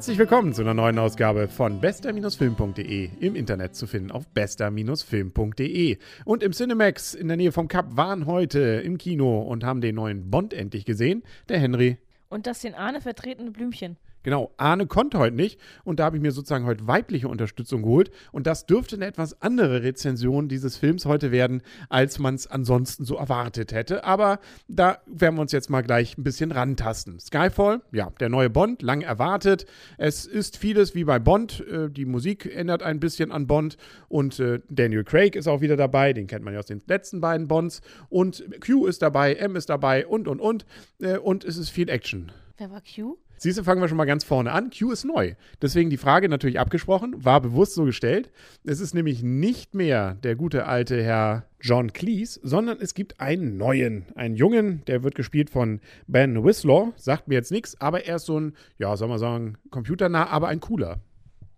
Herzlich willkommen zu einer neuen Ausgabe von bester-film.de im Internet zu finden auf bester-film.de. Und im Cinemax in der Nähe vom Cup waren heute im Kino und haben den neuen Bond endlich gesehen, der Henry. Und das den Ahne vertretene Blümchen. Genau, Arne konnte heute nicht und da habe ich mir sozusagen heute weibliche Unterstützung geholt und das dürfte eine etwas andere Rezension dieses Films heute werden, als man es ansonsten so erwartet hätte. Aber da werden wir uns jetzt mal gleich ein bisschen rantasten. Skyfall, ja, der neue Bond, lang erwartet. Es ist vieles wie bei Bond. Äh, die Musik ändert ein bisschen an Bond und äh, Daniel Craig ist auch wieder dabei, den kennt man ja aus den letzten beiden Bonds. Und Q ist dabei, M ist dabei und und und. Äh, und es ist viel Action. Wer war Q? Siehst du, fangen wir schon mal ganz vorne an. Q ist neu. Deswegen die Frage natürlich abgesprochen, war bewusst so gestellt. Es ist nämlich nicht mehr der gute alte Herr John Cleese, sondern es gibt einen neuen, einen Jungen, der wird gespielt von Ben Whistler. Sagt mir jetzt nichts, aber er ist so ein, ja, soll man sagen, computernah, aber ein cooler.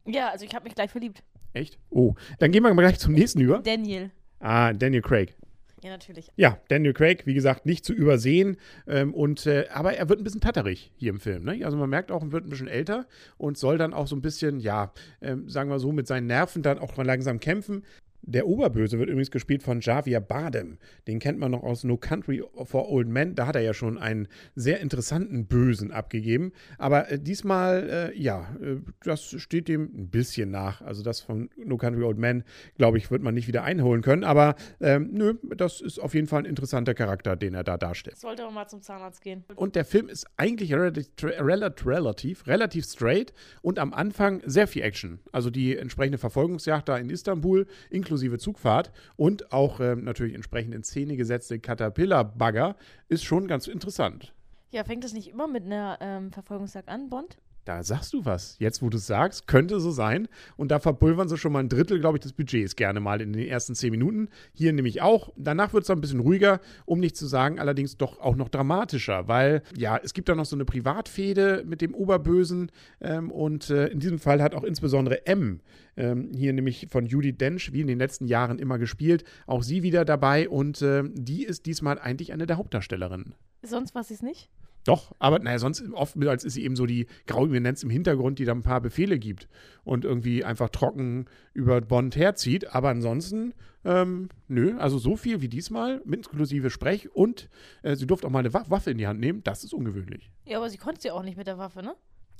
Ja, also ich habe mich gleich verliebt. Echt? Oh, dann gehen wir mal gleich zum nächsten über. Daniel. Ah, Daniel Craig. Ja, natürlich. Ja, Daniel Craig, wie gesagt, nicht zu übersehen. Ähm, und, äh, aber er wird ein bisschen tatterig hier im Film. Ne? Also man merkt auch, er wird ein bisschen älter und soll dann auch so ein bisschen, ja, ähm, sagen wir so, mit seinen Nerven dann auch mal langsam kämpfen. Der Oberböse wird übrigens gespielt von Javier Bardem. Den kennt man noch aus No Country for Old Men. Da hat er ja schon einen sehr interessanten Bösen abgegeben. Aber äh, diesmal, äh, ja, äh, das steht dem ein bisschen nach. Also das von No Country for Old Men, glaube ich, wird man nicht wieder einholen können. Aber ähm, nö, das ist auf jeden Fall ein interessanter Charakter, den er da darstellt. Sollte aber mal zum Zahnarzt gehen. Und der Film ist eigentlich relativ, relativ, relativ straight und am Anfang sehr viel Action. Also die entsprechende Verfolgungsjagd da in Istanbul, inklusive Zugfahrt und auch ähm, natürlich entsprechend in Szene gesetzte Caterpillar-Bagger, ist schon ganz interessant. Ja, fängt es nicht immer mit einer ähm, Verfolgungsjagd an, Bond? Da sagst du was. Jetzt, wo du es sagst, könnte so sein. Und da verpulvern sie schon mal ein Drittel, glaube ich, des Budgets gerne mal in den ersten zehn Minuten. Hier nämlich auch. Danach wird es ein bisschen ruhiger, um nicht zu sagen, allerdings doch auch noch dramatischer, weil ja, es gibt da noch so eine Privatfehde mit dem Oberbösen. Ähm, und äh, in diesem Fall hat auch insbesondere M, ähm, hier nämlich von Judy Dench, wie in den letzten Jahren immer gespielt, auch sie wieder dabei. Und äh, die ist diesmal eigentlich eine der Hauptdarstellerinnen. Sonst war sie es nicht? Doch, aber naja, sonst oftmals ist sie eben so die graue Eminenz im Hintergrund, die da ein paar Befehle gibt und irgendwie einfach trocken über Bond herzieht. Aber ansonsten, ähm, nö, also so viel wie diesmal, mit inklusive Sprech und äh, sie durfte auch mal eine Waffe in die Hand nehmen, das ist ungewöhnlich. Ja, aber sie konnte sie auch nicht mit der Waffe, ne?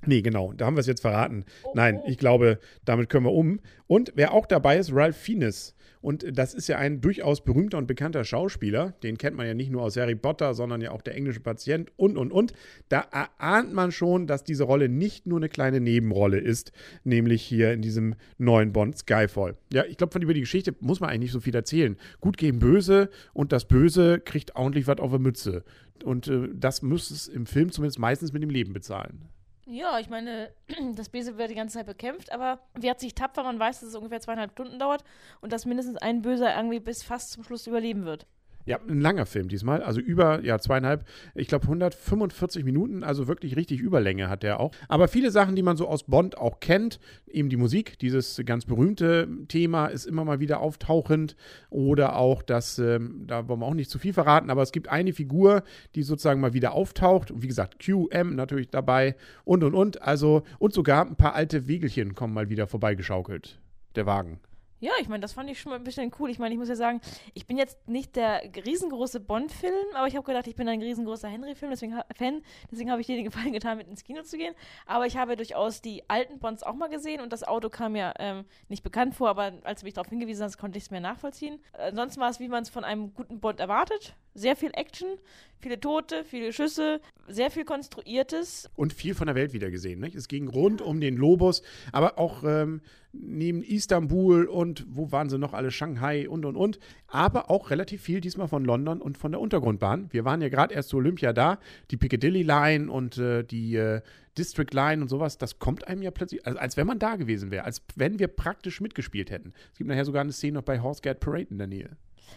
Nee, genau, da haben wir es jetzt verraten. Oh, Nein, oh. ich glaube, damit können wir um. Und wer auch dabei ist, Ralph Fiennes. Und das ist ja ein durchaus berühmter und bekannter Schauspieler. Den kennt man ja nicht nur aus Harry Potter, sondern ja auch der englische Patient und, und, und. Da erahnt man schon, dass diese Rolle nicht nur eine kleine Nebenrolle ist, nämlich hier in diesem neuen Bond Skyfall. Ja, ich glaube, von über die Geschichte muss man eigentlich nicht so viel erzählen. Gut gegen Böse und das Böse kriegt ordentlich was auf der Mütze. Und äh, das muss es im Film zumindest meistens mit dem Leben bezahlen. Ja, ich meine, das Böse wird die ganze Zeit bekämpft, aber wehrt sich tapfer, man weiß, dass es ungefähr zweieinhalb Stunden dauert und dass mindestens ein Böser irgendwie bis fast zum Schluss überleben wird. Ja, ein langer Film diesmal, also über ja, zweieinhalb, ich glaube 145 Minuten, also wirklich richtig Überlänge hat der auch. Aber viele Sachen, die man so aus Bond auch kennt, eben die Musik, dieses ganz berühmte Thema ist immer mal wieder auftauchend. Oder auch das, ähm, da wollen wir auch nicht zu viel verraten, aber es gibt eine Figur, die sozusagen mal wieder auftaucht. Und wie gesagt, QM natürlich dabei und und und, also und sogar ein paar alte Wegelchen kommen mal wieder vorbeigeschaukelt, der Wagen. Ja, ich meine, das fand ich schon mal ein bisschen cool. Ich meine, ich muss ja sagen, ich bin jetzt nicht der riesengroße Bond-Film, aber ich habe gedacht, ich bin ein riesengroßer Henry-Film, deswegen Fan, deswegen habe ich dir den Gefallen getan, mit ins Kino zu gehen. Aber ich habe durchaus die alten Bonds auch mal gesehen und das Auto kam mir ähm, nicht bekannt vor, aber als du mich darauf hingewiesen hast, konnte ich es mir nachvollziehen. Ansonsten war es, wie man es von einem guten Bond erwartet. Sehr viel Action, viele Tote, viele Schüsse, sehr viel Konstruiertes. und viel von der Welt wieder gesehen. Nicht? Es ging rund um den Lobos, aber auch ähm, neben Istanbul und wo waren sie noch alle? Shanghai und und und. Aber auch relativ viel diesmal von London und von der Untergrundbahn. Wir waren ja gerade erst zu Olympia da. Die Piccadilly Line und äh, die äh, District Line und sowas, das kommt einem ja plötzlich, also als wenn man da gewesen wäre, als wenn wir praktisch mitgespielt hätten. Es gibt nachher sogar eine Szene noch bei Horsegate Parade in der Nähe.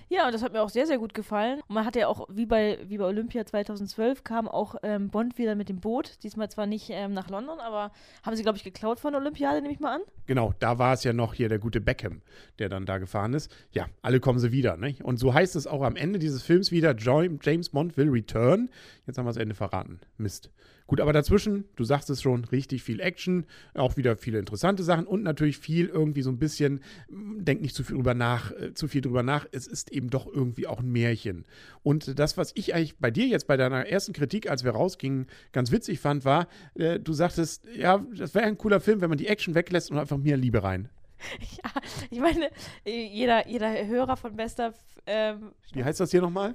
Ja, und das hat mir auch sehr, sehr gut gefallen. Und man hatte ja auch, wie bei, wie bei Olympia 2012, kam auch ähm, Bond wieder mit dem Boot. Diesmal zwar nicht ähm, nach London, aber haben sie, glaube ich, geklaut von der Olympiade, nehme ich mal an. Genau, da war es ja noch hier der gute Beckham, der dann da gefahren ist. Ja, alle kommen sie wieder. Nicht? Und so heißt es auch am Ende dieses Films wieder, James Bond will return. Jetzt haben wir das Ende verraten. Mist. Gut, aber dazwischen, du sagst es schon, richtig viel Action, auch wieder viele interessante Sachen und natürlich viel irgendwie so ein bisschen, mm, denk nicht zu viel drüber nach, äh, zu viel drüber nach. Es ist eben doch irgendwie auch ein Märchen. Und das, was ich eigentlich bei dir jetzt bei deiner ersten Kritik, als wir rausgingen, ganz witzig fand, war, äh, du sagtest, ja, das wäre ein cooler Film, wenn man die Action weglässt und einfach mehr Liebe rein. Ja, ich meine, jeder, jeder Hörer von Bester. Ähm, Wie heißt das hier nochmal?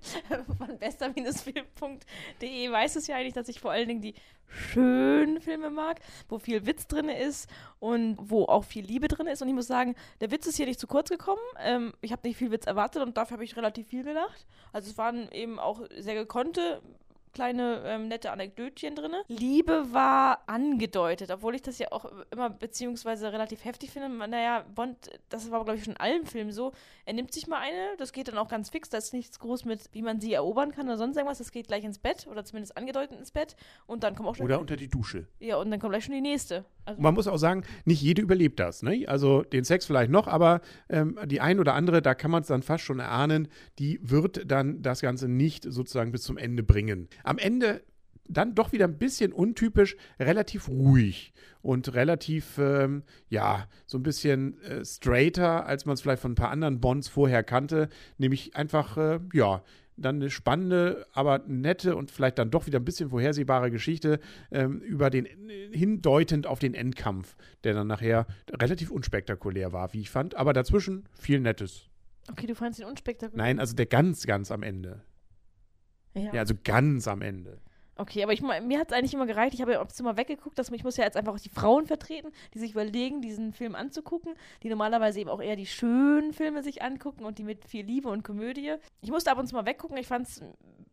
von bester-film.de weiß es ja eigentlich, dass ich vor allen Dingen die schönen Filme mag, wo viel Witz drin ist und wo auch viel Liebe drin ist. Und ich muss sagen, der Witz ist hier nicht zu kurz gekommen. Ähm, ich habe nicht viel Witz erwartet und dafür habe ich relativ viel gedacht. Also es waren eben auch sehr gekonnte kleine ähm, nette Anekdötchen drin. Liebe war angedeutet, obwohl ich das ja auch immer beziehungsweise relativ heftig finde. Naja, Bond, das war glaube ich schon in allen Filmen so. Er nimmt sich mal eine, das geht dann auch ganz fix. Da ist nichts groß mit, wie man sie erobern kann oder sonst irgendwas. Das geht gleich ins Bett oder zumindest angedeutet ins Bett und dann kommt auch schon. Oder unter die Dusche. Ja, und dann kommt gleich schon die nächste. Also man muss auch sagen, nicht jede überlebt das. Ne? Also den Sex vielleicht noch, aber ähm, die ein oder andere, da kann man es dann fast schon erahnen, die wird dann das Ganze nicht sozusagen bis zum Ende bringen. Am Ende dann doch wieder ein bisschen untypisch, relativ ruhig und relativ, ähm, ja, so ein bisschen äh, straighter, als man es vielleicht von ein paar anderen Bonds vorher kannte. Nämlich einfach, äh, ja, dann eine spannende, aber nette und vielleicht dann doch wieder ein bisschen vorhersehbare Geschichte ähm, über den, hindeutend auf den Endkampf, der dann nachher relativ unspektakulär war, wie ich fand. Aber dazwischen viel Nettes. Okay, du fandest ihn unspektakulär? Nein, also der ganz, ganz am Ende. Ja, ja also ganz am Ende. Okay, aber ich, mir hat es eigentlich immer gereicht. Ich habe ja aufs immer weggeguckt, dass ich muss ja jetzt einfach auch die Frauen vertreten, die sich überlegen, diesen Film anzugucken, die normalerweise eben auch eher die schönen Filme sich angucken und die mit viel Liebe und Komödie. Ich musste ab und zu mal weggucken. Ich fand es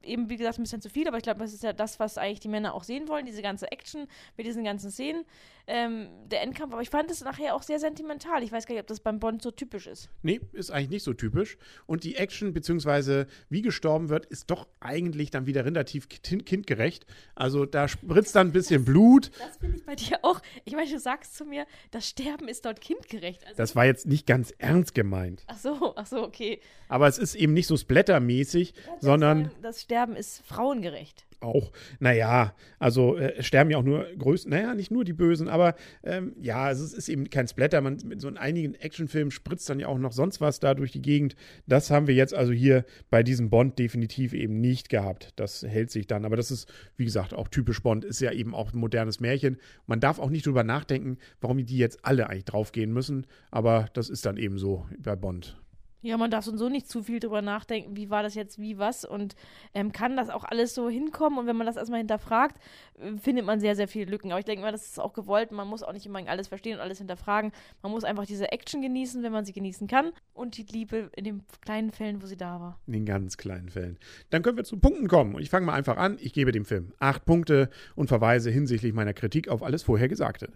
eben, wie gesagt, ein bisschen zu viel, aber ich glaube, das ist ja das, was eigentlich die Männer auch sehen wollen, diese ganze Action mit diesen ganzen Szenen ähm, der Endkampf. Aber ich fand es nachher auch sehr sentimental. Ich weiß gar nicht, ob das beim Bond so typisch ist. Nee, ist eigentlich nicht so typisch. Und die Action, beziehungsweise wie gestorben wird, ist doch eigentlich dann wieder relativ kindgerecht. Also da spritzt dann ein bisschen Blut. Das finde ich bei dir auch. Ich meine, du sagst zu mir, das Sterben ist dort kindgerecht. Also das war jetzt nicht ganz ernst gemeint. Ach so, ach so, okay. Aber es ist eben nicht so splattermäßig, sondern. Sagen, das Sterben ist frauengerecht auch, naja, also äh, sterben ja auch nur größten, naja, nicht nur die Bösen, aber ähm, ja, also es ist eben kein Splatter. Man, mit so in einigen Actionfilmen spritzt dann ja auch noch sonst was da durch die Gegend. Das haben wir jetzt also hier bei diesem Bond definitiv eben nicht gehabt. Das hält sich dann. Aber das ist, wie gesagt, auch typisch Bond, ist ja eben auch ein modernes Märchen. Man darf auch nicht drüber nachdenken, warum die jetzt alle eigentlich draufgehen müssen. Aber das ist dann eben so bei Bond. Ja, man darf so nicht zu viel drüber nachdenken, wie war das jetzt, wie was und ähm, kann das auch alles so hinkommen. Und wenn man das erstmal hinterfragt, äh, findet man sehr, sehr viele Lücken. Aber ich denke mal, das ist auch gewollt. Man muss auch nicht immer alles verstehen und alles hinterfragen. Man muss einfach diese Action genießen, wenn man sie genießen kann. Und die Liebe in den kleinen Fällen, wo sie da war. In den ganz kleinen Fällen. Dann können wir zu Punkten kommen. Und ich fange mal einfach an. Ich gebe dem Film acht Punkte und verweise hinsichtlich meiner Kritik auf alles vorher Gesagte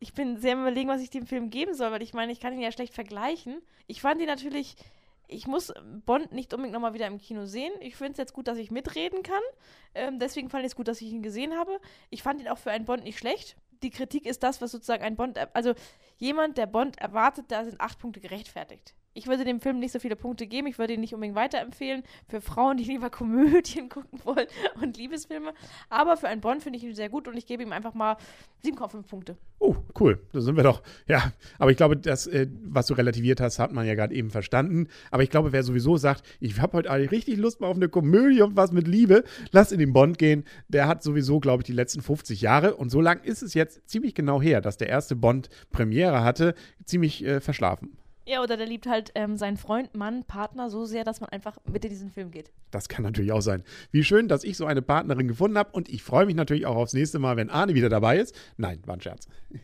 ich bin sehr überlegen, was ich dem Film geben soll, weil ich meine, ich kann ihn ja schlecht vergleichen. Ich fand ihn natürlich, ich muss Bond nicht unbedingt nochmal wieder im Kino sehen. Ich finde es jetzt gut, dass ich mitreden kann. Ähm, deswegen fand ich es gut, dass ich ihn gesehen habe. Ich fand ihn auch für einen Bond nicht schlecht. Die Kritik ist das, was sozusagen ein Bond, also jemand, der Bond erwartet, da sind acht Punkte gerechtfertigt. Ich würde dem Film nicht so viele Punkte geben. Ich würde ihn nicht unbedingt weiterempfehlen. Für Frauen, die lieber Komödien gucken wollen und Liebesfilme. Aber für einen Bond finde ich ihn sehr gut und ich gebe ihm einfach mal 7,5 Punkte. Oh, cool. Da sind wir doch. Ja, aber ich glaube, das, äh, was du relativiert hast, hat man ja gerade eben verstanden. Aber ich glaube, wer sowieso sagt, ich habe heute eigentlich richtig Lust mal auf eine Komödie und was mit Liebe, lass in den Bond gehen. Der hat sowieso, glaube ich, die letzten 50 Jahre und so lang ist es jetzt ziemlich genau her, dass der erste Bond Premiere hatte, ziemlich äh, verschlafen. Ja, oder der liebt halt ähm, seinen Freund, Mann, Partner so sehr, dass man einfach mit in diesen Film geht. Das kann natürlich auch sein. Wie schön, dass ich so eine Partnerin gefunden habe und ich freue mich natürlich auch aufs nächste Mal, wenn Arne wieder dabei ist. Nein, war ein Scherz.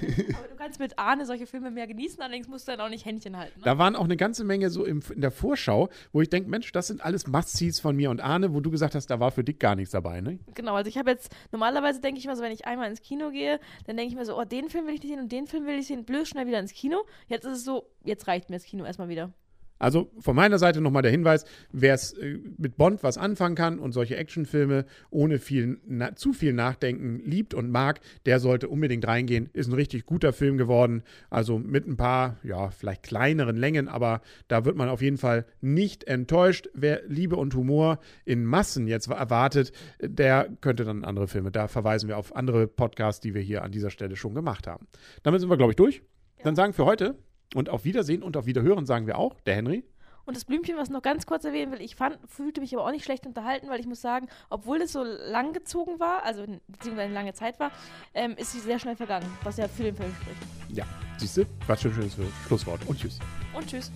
Aber du kannst mit Arne solche Filme mehr genießen, allerdings musst du dann auch nicht Händchen halten. Ne? Da waren auch eine ganze Menge so im, in der Vorschau, wo ich denke, Mensch, das sind alles Must-Sees von mir und Arne, wo du gesagt hast, da war für dich gar nichts dabei, ne? Genau, also ich habe jetzt, normalerweise denke ich mal so, wenn ich einmal ins Kino gehe, dann denke ich mir so, oh, den Film will ich nicht sehen und den Film will ich sehen, blöd schnell wieder ins Kino. Jetzt ist es so, jetzt reicht mir das Kino erstmal wieder. Also von meiner Seite nochmal der Hinweis, wer es äh, mit Bond was anfangen kann und solche Actionfilme ohne viel, na, zu viel Nachdenken liebt und mag, der sollte unbedingt reingehen. Ist ein richtig guter Film geworden. Also mit ein paar, ja, vielleicht kleineren Längen, aber da wird man auf jeden Fall nicht enttäuscht. Wer Liebe und Humor in Massen jetzt erwartet, der könnte dann andere Filme. Da verweisen wir auf andere Podcasts, die wir hier an dieser Stelle schon gemacht haben. Damit sind wir, glaube ich, durch. Ja. Dann sagen für heute und auf Wiedersehen und auf Wiederhören sagen wir auch, der Henry. Und das Blümchen, was ich noch ganz kurz erwähnen will, ich fand, fühlte mich aber auch nicht schlecht unterhalten, weil ich muss sagen, obwohl es so lang gezogen war, also beziehungsweise eine lange Zeit war, ähm, ist sie sehr schnell vergangen, was ja für den Film spricht. Ja, siehst du, was für ein schönes Schlusswort. Und tschüss. Und tschüss.